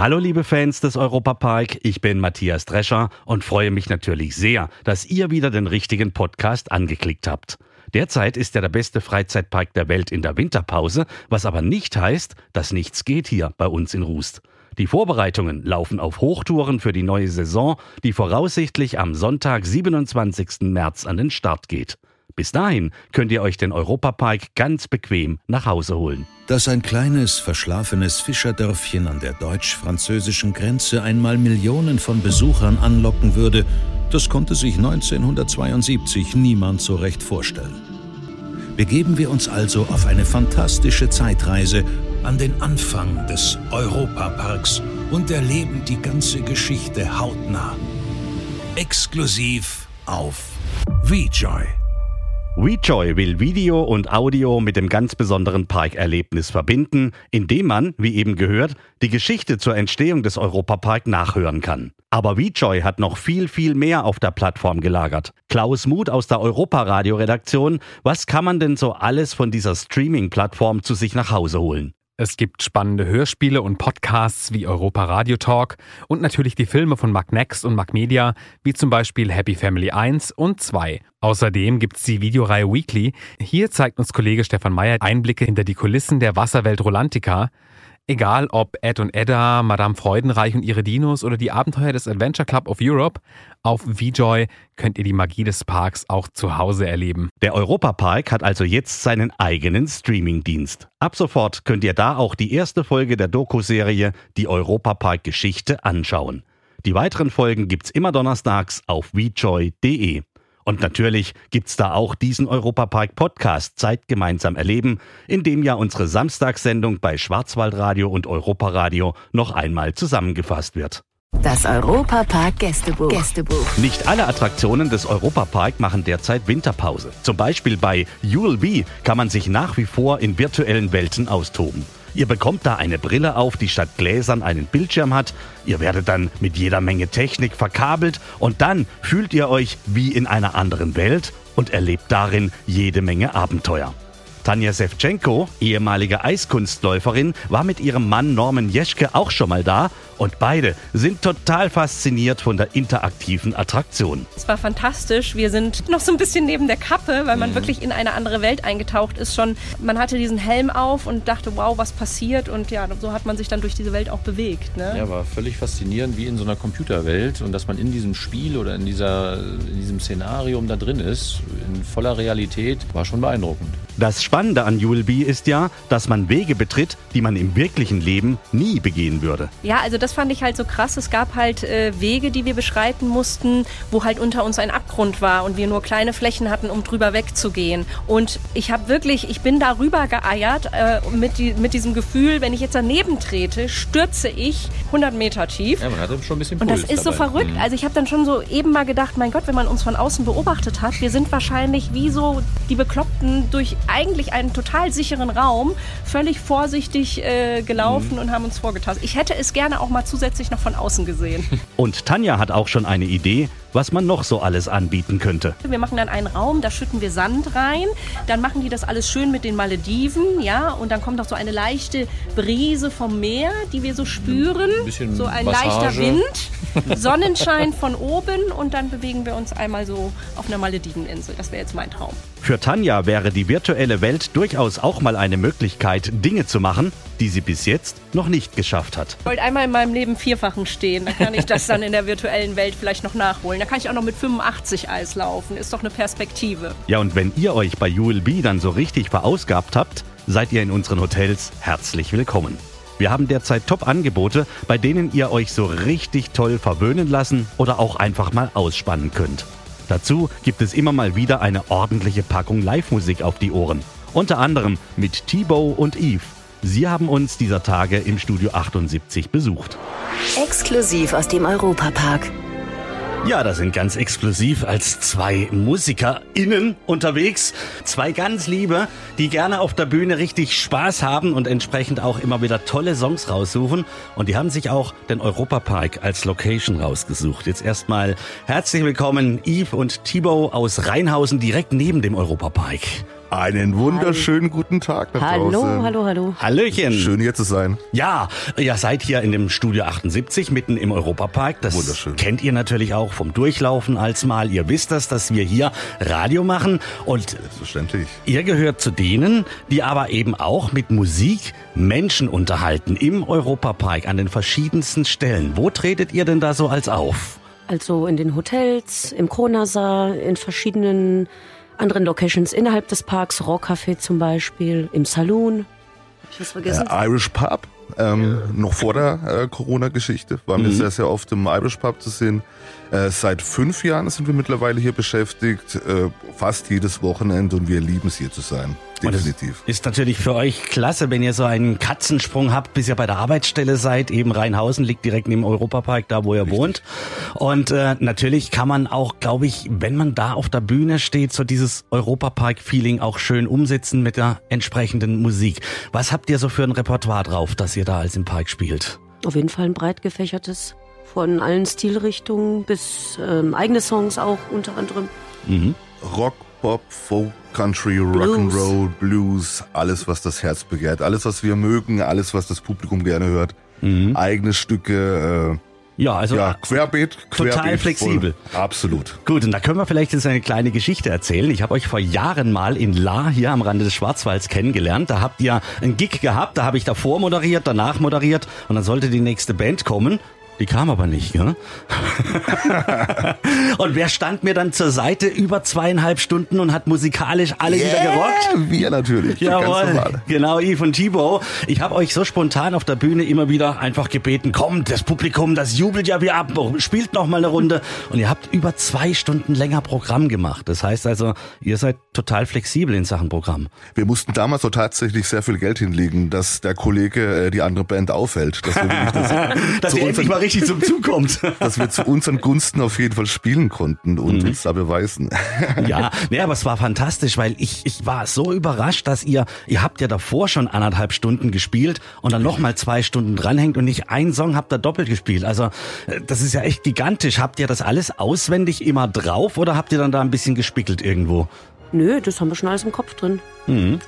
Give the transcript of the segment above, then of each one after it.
Hallo liebe Fans des Europapark, ich bin Matthias Drescher und freue mich natürlich sehr, dass ihr wieder den richtigen Podcast angeklickt habt. Derzeit ist er der beste Freizeitpark der Welt in der Winterpause, was aber nicht heißt, dass nichts geht hier bei uns in Rust. Die Vorbereitungen laufen auf Hochtouren für die neue Saison, die voraussichtlich am Sonntag, 27. März an den Start geht. Bis dahin könnt ihr euch den Europapark ganz bequem nach Hause holen. Dass ein kleines, verschlafenes Fischerdörfchen an der deutsch-französischen Grenze einmal Millionen von Besuchern anlocken würde, das konnte sich 1972 niemand so recht vorstellen. Begeben wir uns also auf eine fantastische Zeitreise an den Anfang des Europaparks und erleben die ganze Geschichte hautnah. Exklusiv auf VJoy. WeJoy will Video und Audio mit dem ganz besonderen Parkerlebnis verbinden, indem man, wie eben gehört, die Geschichte zur Entstehung des Europapark nachhören kann. Aber WeJoy hat noch viel, viel mehr auf der Plattform gelagert. Klaus Muth aus der Europaradio-Redaktion, was kann man denn so alles von dieser Streaming-Plattform zu sich nach Hause holen? Es gibt spannende Hörspiele und Podcasts wie Europa Radio Talk und natürlich die Filme von Magnext und Magmedia, wie zum Beispiel Happy Family 1 und 2. Außerdem gibt's die Videoreihe Weekly. Hier zeigt uns Kollege Stefan Meyer Einblicke hinter die Kulissen der Wasserwelt Rolantica. Egal ob Ed und Edda, Madame Freudenreich und ihre Dinos oder die Abenteuer des Adventure Club of Europe, auf VJoy könnt ihr die Magie des Parks auch zu Hause erleben. Der Europapark hat also jetzt seinen eigenen Streamingdienst. Ab sofort könnt ihr da auch die erste Folge der Doku-Serie Die Europapark Geschichte anschauen. Die weiteren Folgen gibt's immer donnerstags auf vjoy.de. Und natürlich gibt's da auch diesen Europapark-Podcast Zeit gemeinsam erleben, in dem ja unsere Samstagssendung bei Schwarzwaldradio und Europaradio noch einmal zusammengefasst wird. Das Europapark Gästebuch. Gästebuch. Nicht alle Attraktionen des Europapark machen derzeit Winterpause. Zum Beispiel bei ULB kann man sich nach wie vor in virtuellen Welten austoben. Ihr bekommt da eine Brille auf, die statt Gläsern einen Bildschirm hat. Ihr werdet dann mit jeder Menge Technik verkabelt und dann fühlt ihr euch wie in einer anderen Welt und erlebt darin jede Menge Abenteuer. Tanja Sevchenko, ehemalige Eiskunstläuferin, war mit ihrem Mann Norman Jeschke auch schon mal da und beide sind total fasziniert von der interaktiven Attraktion. Es war fantastisch. Wir sind noch so ein bisschen neben der Kappe, weil man mhm. wirklich in eine andere Welt eingetaucht ist. Schon, man hatte diesen Helm auf und dachte, wow, was passiert? Und ja, so hat man sich dann durch diese Welt auch bewegt. Ne? Ja, war völlig faszinierend, wie in so einer Computerwelt und dass man in diesem Spiel oder in, dieser, in diesem Szenarium da drin ist, in voller Realität, war schon beeindruckend. Das Spannende an ULB ist ja, dass man Wege betritt, die man im wirklichen Leben nie begehen würde. Ja, also das fand ich halt so krass. Es gab halt äh, Wege, die wir beschreiten mussten, wo halt unter uns ein Abgrund war und wir nur kleine Flächen hatten, um drüber wegzugehen. Und ich habe wirklich, ich bin darüber geeiert äh, mit, die, mit diesem Gefühl, wenn ich jetzt daneben trete, stürze ich 100 Meter tief. Ja, man hatte schon ein bisschen Puls Und das ist dabei. so verrückt. Mhm. Also ich habe dann schon so eben mal gedacht, mein Gott, wenn man uns von außen beobachtet hat, wir sind wahrscheinlich wie so die Bekloppten durch eigentlich einen total sicheren Raum völlig vorsichtig äh, gelaufen mhm. und haben uns vorgetastet. Ich hätte es gerne auch mal zusätzlich noch von außen gesehen. Und Tanja hat auch schon eine Idee, was man noch so alles anbieten könnte. Wir machen dann einen Raum, da schütten wir Sand rein, dann machen die das alles schön mit den Malediven, ja, und dann kommt auch so eine leichte Brise vom Meer, die wir so spüren, ein so ein Massage. leichter Wind, Sonnenschein von oben und dann bewegen wir uns einmal so auf einer Malediveninsel. Das wäre jetzt mein Traum. Für Tanja wäre die virtuelle Welt durchaus auch mal eine Möglichkeit, Dinge zu machen, die sie bis jetzt noch nicht geschafft hat. Ich wollte einmal in meinem Leben Vierfachen stehen, dann kann ich das dann in der virtuellen Welt vielleicht noch nachholen. Da kann ich auch noch mit 85 Eis laufen, ist doch eine Perspektive. Ja, und wenn ihr euch bei ULB dann so richtig verausgabt habt, seid ihr in unseren Hotels herzlich willkommen. Wir haben derzeit Top-Angebote, bei denen ihr euch so richtig toll verwöhnen lassen oder auch einfach mal ausspannen könnt. Dazu gibt es immer mal wieder eine ordentliche Packung Live-Musik auf die Ohren. Unter anderem mit T-Bow und Eve. Sie haben uns dieser Tage im Studio 78 besucht. Exklusiv aus dem Europapark. Ja, da sind ganz exklusiv als zwei MusikerInnen unterwegs. Zwei ganz liebe, die gerne auf der Bühne richtig Spaß haben und entsprechend auch immer wieder tolle Songs raussuchen. Und die haben sich auch den Europapark als Location rausgesucht. Jetzt erstmal herzlich willkommen Yves und Thibaut aus Rheinhausen direkt neben dem Europapark. Einen wunderschönen guten Tag nach Hallo, draußen. hallo, hallo. Hallöchen. Schön hier zu sein. Ja, ihr seid hier in dem Studio 78 mitten im Europapark. Das Wunderschön. kennt ihr natürlich auch vom Durchlaufen als mal. Ihr wisst das, dass wir hier Radio machen und Selbstverständlich. ihr gehört zu denen, die aber eben auch mit Musik Menschen unterhalten im Europapark an den verschiedensten Stellen. Wo tretet ihr denn da so als auf? Also in den Hotels, im Kronasar, in verschiedenen anderen Locations innerhalb des Parks, Rockcafé zum Beispiel, im Saloon. Hab ich was vergessen? Äh, Irish Pub, ähm, noch vor der äh, Corona-Geschichte, waren wir sehr, sehr oft im Irish Pub zu sehen. Äh, seit fünf Jahren sind wir mittlerweile hier beschäftigt, äh, fast jedes Wochenende und wir lieben es hier zu sein. Definitiv. Ist natürlich für euch klasse, wenn ihr so einen Katzensprung habt, bis ihr bei der Arbeitsstelle seid. Eben Rheinhausen liegt direkt neben dem Europapark, da wo ihr wohnt. Und äh, natürlich kann man auch, glaube ich, wenn man da auf der Bühne steht, so dieses Europapark-Feeling auch schön umsetzen mit der entsprechenden Musik. Was habt ihr so für ein Repertoire drauf, das ihr da als im Park spielt? Auf jeden Fall ein breit gefächertes. Von allen Stilrichtungen bis ähm, eigene Songs auch unter anderem. Rock, Pop, Folk, Country, Rock'n'Roll, Blues, alles, was das Herz begehrt. Alles, was wir mögen, alles, was das Publikum gerne hört. Eigene Stücke, Ja, also äh, ja, querbeet, querbeet. total voll. flexibel. Absolut. Gut, und da können wir vielleicht jetzt eine kleine Geschichte erzählen. Ich habe euch vor Jahren mal in La hier am Rande des Schwarzwalds kennengelernt. Da habt ihr einen Gig gehabt, da habe ich davor moderiert, danach moderiert und dann sollte die nächste Band kommen. Die kam aber nicht, gell? und wer stand mir dann zur Seite über zweieinhalb Stunden und hat musikalisch alle wieder gerockt? Wir natürlich. Jawohl, genau, Yves und Thibaut. Ich habe euch so spontan auf der Bühne immer wieder einfach gebeten, kommt, das Publikum, das jubelt ja wie ab, spielt noch mal eine Runde. Und ihr habt über zwei Stunden länger Programm gemacht. Das heißt also, ihr seid total flexibel in Sachen Programm. Wir mussten damals so tatsächlich sehr viel Geld hinlegen, dass der Kollege äh, die andere Band aufhält. Dass wir, das, Dass zu ihr endlich mal richtig zum Zug kommt. dass wir zu unseren Gunsten auf jeden Fall spielen konnten Mhm. und uns da beweisen. Ja, nee, aber es war fantastisch, weil ich, ich war so überrascht, dass ihr, ihr habt ja davor schon anderthalb Stunden gespielt und dann nochmal zwei Stunden dranhängt und nicht ein Song habt ihr doppelt gespielt. Also äh, das ist ja echt gigantisch. Habt ihr das alles auswendig immer drauf oder habt ihr dann da ein bisschen gespickelt irgendwo? Nö, das haben wir schon alles im Kopf drin.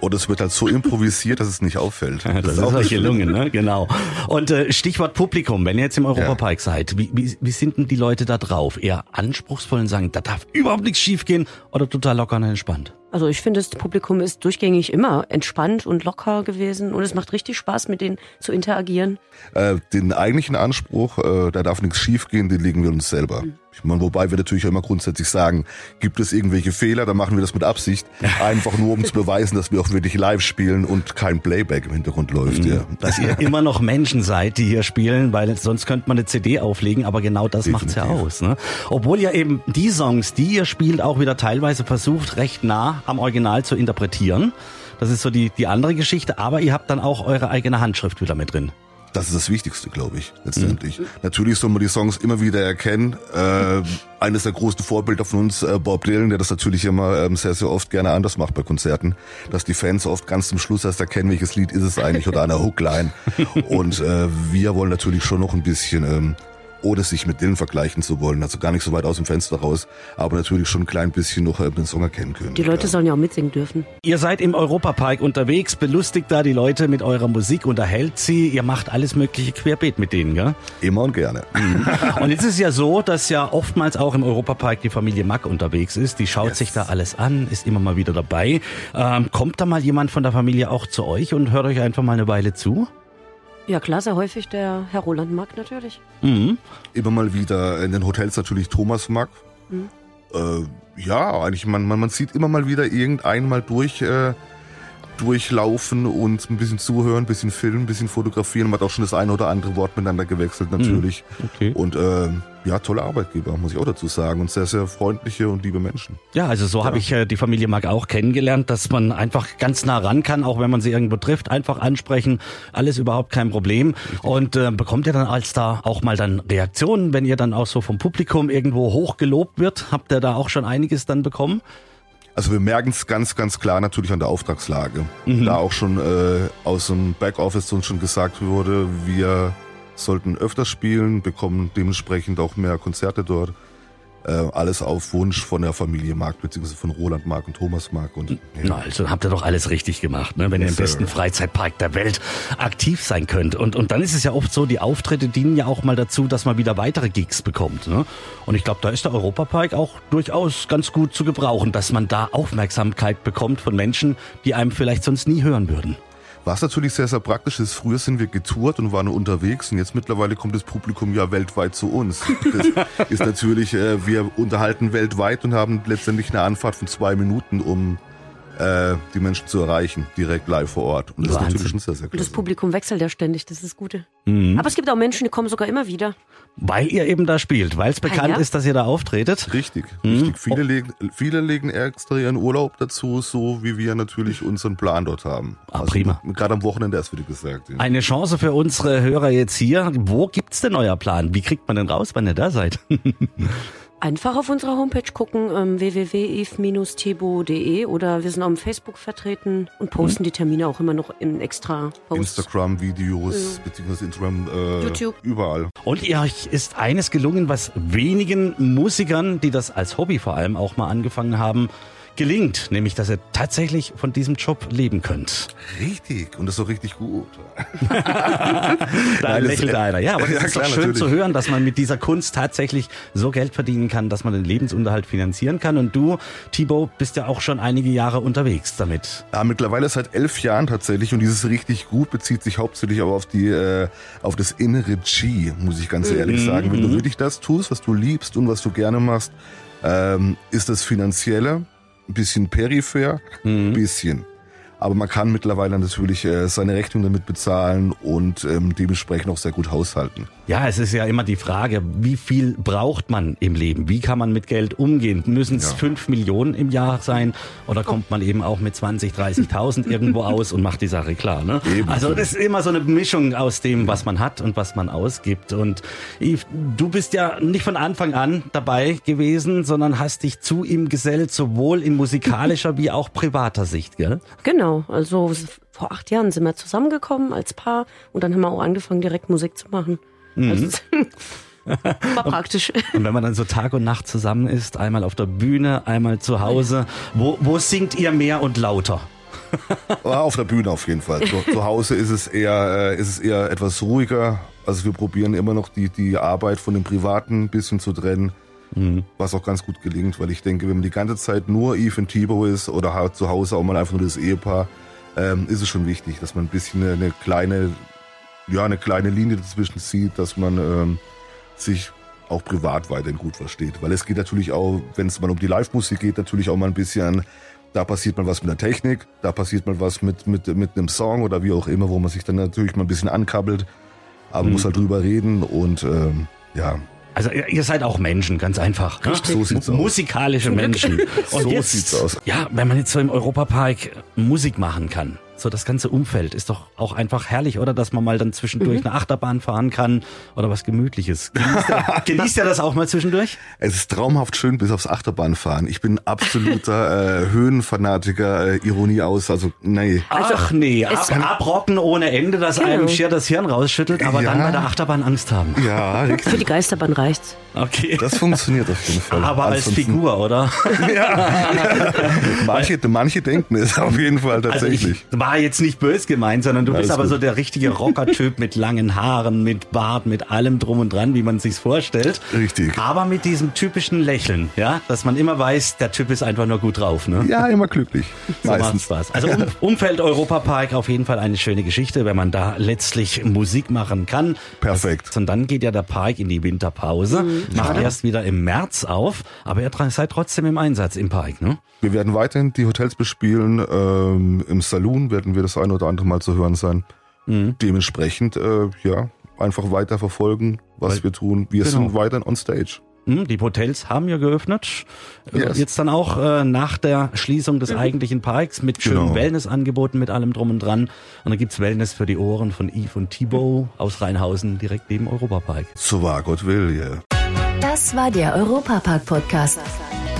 Oder es wird halt so improvisiert, dass es nicht auffällt. Das, ist auch gelungen, ne? Genau. Und äh, Stichwort Publikum, wenn ihr jetzt im Europapark seid, wie, wie, wie sind denn die Leute da drauf? Eher anspruchsvoll und sagen, da darf überhaupt nichts schiefgehen oder total locker und entspannt? Also ich finde, das Publikum ist durchgängig immer entspannt und locker gewesen und es macht richtig Spaß, mit denen zu interagieren. Äh, den eigentlichen Anspruch, äh, da darf nichts schiefgehen, den legen wir uns selber. Ich meine, wobei wir natürlich auch immer grundsätzlich sagen, gibt es irgendwelche Fehler, dann machen wir das mit Absicht. Einfach nur, um zu beweisen, dass wir auch wirklich live spielen und kein Playback im Hintergrund läuft. Ja. Dass ihr immer noch Menschen seid, die hier spielen, weil sonst könnte man eine CD auflegen, aber genau das macht's ja Definitiv. aus. Ne? Obwohl ihr eben die Songs, die ihr spielt, auch wieder teilweise versucht, recht nah am Original zu interpretieren. Das ist so die, die andere Geschichte, aber ihr habt dann auch eure eigene Handschrift wieder mit drin. Das ist das Wichtigste, glaube ich, letztendlich. Natürlich soll man die Songs immer wieder erkennen. Äh, eines der großen Vorbilder von uns, äh, Bob Dylan, der das natürlich immer ähm, sehr, sehr oft gerne anders macht bei Konzerten, dass die Fans oft ganz zum Schluss erst erkennen, welches Lied ist es eigentlich oder eine Hookline. Und äh, wir wollen natürlich schon noch ein bisschen... Ähm, ohne sich mit Dylan vergleichen zu wollen, also gar nicht so weit aus dem Fenster raus, aber natürlich schon ein klein bisschen noch äh, den Song erkennen können. Die Leute sollen ja auch mitsingen dürfen. Ihr seid im Europapark unterwegs, belustigt da die Leute mit eurer Musik, unterhält sie, ihr macht alles mögliche querbeet mit denen, gell? Immer und gerne. Und jetzt ist es ja so, dass ja oftmals auch im Europapark die Familie Mack unterwegs ist. Die schaut Yes. sich da alles an, ist immer mal wieder dabei. Ähm, kommt da mal jemand von der Familie auch zu euch und hört euch einfach mal eine Weile zu? Ja klar, sehr häufig der Herr Roland Mack natürlich. Mhm. Immer mal wieder in den Hotels natürlich Thomas Mack. Äh, ja, eigentlich, man, man, man sieht immer mal wieder irgendeinen mal durch, äh, durchlaufen und ein bisschen zuhören, ein bisschen filmen, ein bisschen fotografieren. Man hat auch schon das eine oder andere Wort miteinander gewechselt natürlich. Okay. Und äh, ja, tolle Arbeitgeber, muss ich auch dazu sagen. Und sehr, sehr freundliche und liebe Menschen. Ja, also so ja. habe ich äh, die Familie Mark auch kennengelernt, dass man einfach ganz nah ran kann, auch wenn man sie irgendwo trifft, einfach ansprechen, alles überhaupt kein Problem. Richtig. Und äh, bekommt ihr dann als da auch mal dann Reaktionen, wenn ihr dann auch so vom Publikum irgendwo hochgelobt wird? Habt ihr da auch schon einiges dann bekommen? Also wir merken es ganz, ganz klar natürlich an der Auftragslage. Mhm. Da auch schon äh, aus dem Backoffice uns schon gesagt wurde, wir sollten öfter spielen, bekommen dementsprechend auch mehr Konzerte dort. Äh, alles auf Wunsch von der Familie Mark, beziehungsweise von Roland Mark und Thomas Mark. Und, ja. Na, also habt ihr doch alles richtig gemacht, ne? wenn yes, ihr im besten sir. Freizeitpark der Welt aktiv sein könnt. Und, und dann ist es ja oft so, die Auftritte dienen ja auch mal dazu, dass man wieder weitere Gigs bekommt. Ne? Und ich glaube, da ist der Europapark auch durchaus ganz gut zu gebrauchen, dass man da Aufmerksamkeit bekommt von Menschen, die einem vielleicht sonst nie hören würden. Was natürlich sehr, sehr praktisch ist, früher sind wir getourt und waren unterwegs und jetzt mittlerweile kommt das Publikum ja weltweit zu uns. Das ist natürlich, äh, wir unterhalten weltweit und haben letztendlich eine Anfahrt von zwei Minuten, um äh, die Menschen zu erreichen, direkt live vor Ort. Und das Wahnsinn. ist natürlich schon sehr, sehr klasse. Und das Publikum wechselt ja ständig, das ist das Gute. Mhm. Aber es gibt auch Menschen, die kommen sogar immer wieder. Weil ihr eben da spielt, weil es ah, bekannt ja? ist, dass ihr da auftretet. Richtig, mhm. richtig. Viele, legen, viele legen extra ihren Urlaub dazu, so wie wir natürlich unseren Plan dort haben. Ah, also prima. Gerade am Wochenende erst wieder gesagt. Ja. Eine Chance für unsere Hörer jetzt hier. Wo gibt's denn euer Plan? Wie kriegt man denn raus, wenn ihr da seid? Einfach auf unserer Homepage gucken, ähm, www.eve-tebo.de oder wir sind auch im Facebook vertreten und posten mhm. die Termine auch immer noch in extra Posts. Instagram, Videos, ja. beziehungsweise Instagram, äh, YouTube. überall. Und ihr euch ist eines gelungen, was wenigen Musikern, die das als Hobby vor allem auch mal angefangen haben, gelingt, nämlich dass ihr tatsächlich von diesem Job leben könnt. Richtig, und das ist so richtig gut. da Nein, lächelt einer. Ja, aber das ja, ist klar, doch schön natürlich. zu hören, dass man mit dieser Kunst tatsächlich so Geld verdienen kann, dass man den Lebensunterhalt finanzieren kann. Und du, Thibaut, bist ja auch schon einige Jahre unterwegs damit. Ja, mittlerweile seit elf Jahren tatsächlich und dieses richtig gut bezieht sich hauptsächlich aber auf die, äh, auf das innere G, muss ich ganz ehrlich mhm. sagen. Wenn du wirklich das tust, was du liebst und was du gerne machst, ähm, ist das Finanzielle ein bisschen peripher, ein mhm. bisschen. Aber man kann mittlerweile natürlich äh, seine Rechnung damit bezahlen und ähm, dementsprechend auch sehr gut haushalten. Ja, es ist ja immer die Frage, wie viel braucht man im Leben? Wie kann man mit Geld umgehen? Müssen es ja. fünf Millionen im Jahr sein oder kommt man eben auch mit 20, 30.000 irgendwo aus und macht die Sache klar? Ne? Also das ist immer so eine Mischung aus dem, was man hat und was man ausgibt. Und Yves, du bist ja nicht von Anfang an dabei gewesen, sondern hast dich zu ihm gesellt, sowohl in musikalischer wie auch privater Sicht, gell? Genau, also vor acht Jahren sind wir zusammengekommen als Paar und dann haben wir auch angefangen, direkt Musik zu machen. Mhm. Also, war praktisch. Und wenn man dann so Tag und Nacht zusammen ist, einmal auf der Bühne, einmal zu Hause, wo, wo singt ihr mehr und lauter? auf der Bühne auf jeden Fall. Zu, zu Hause ist es eher, äh, ist es eher etwas ruhiger. Also wir probieren immer noch die, die Arbeit von dem Privaten ein bisschen zu trennen. Mhm. Was auch ganz gut gelingt, weil ich denke, wenn man die ganze Zeit nur Eve und Thibaut ist oder halt zu Hause auch mal einfach nur das Ehepaar, ähm, ist es schon wichtig, dass man ein bisschen eine, eine kleine ja, eine kleine Linie dazwischen zieht, dass man ähm, sich auch privat weiterhin gut versteht. Weil es geht natürlich auch, wenn es mal um die Live-Musik geht, natürlich auch mal ein bisschen, da passiert mal was mit der Technik, da passiert mal was mit, mit, mit einem Song oder wie auch immer, wo man sich dann natürlich mal ein bisschen ankabbelt. Aber mhm. muss halt drüber reden und ähm, ja, also ihr seid auch Menschen, ganz einfach. Ne? So sieht's aus. Musikalische Menschen. Und so jetzt, sieht's aus. Ja, wenn man jetzt so im Europapark Musik machen kann, so das ganze Umfeld ist doch auch einfach herrlich, oder? Dass man mal dann zwischendurch mhm. eine Achterbahn fahren kann oder was Gemütliches. Genießt ihr, genießt das auch mal zwischendurch? Es ist traumhaft schön bis aufs Achterbahnfahren. Ich bin absoluter äh, Höhenfanatiker, äh, Ironie aus, also nee. Also, Ach nee, ab, abrocken ohne Ende, dass genau. einem schier das Hirn rausschüttelt, aber ja. dann bei der Achterbahn Angst haben. Ja, richtig. Für die Geisterbahn reicht's. Okay. Das funktioniert auf jeden Fall. Aber als Figur, oder? ja. manche, manche denken es auf jeden Fall tatsächlich. Also ich war jetzt nicht bös gemeint, sondern du Alles bist aber gut. so der richtige Rocker-Typ mit langen Haaren, mit Bart, mit allem drum und dran, wie man sich's vorstellt. Richtig. Aber mit diesem typischen Lächeln, ja, dass man immer weiß, der Typ ist einfach nur gut drauf, ne? Ja, immer glücklich. So Meistens. Spaß. Also um, Umfeld Europapark auf jeden Fall eine schöne Geschichte, wenn man da letztlich Musik machen kann. Perfekt. Und dann geht ja der Park in die Winterpause, mhm. macht ja. erst wieder im März auf, aber ihr seid trotzdem im Einsatz im Park, ne? Wir werden weiterhin die Hotels bespielen. Ähm, Im Saloon werden wir das ein oder andere Mal zu hören sein. Mhm. Dementsprechend, äh, ja, einfach weiter verfolgen, was Weil- wir tun. Wir genau. sind weiterhin on stage. Hm, Die Hotels haben ja geöffnet. Yes. Jetzt dann auch äh, nach der Schließung des eigentlichen Parks mit schönen Genau. Wellnessangeboten, mit allem drum und dran. Und dann gibt's Wellness für die Ohren von Yves und Thibaut aus Rheinhausen, direkt neben Europapark. So wahr Gott will, yeah. Das war der Europapark-Podcast.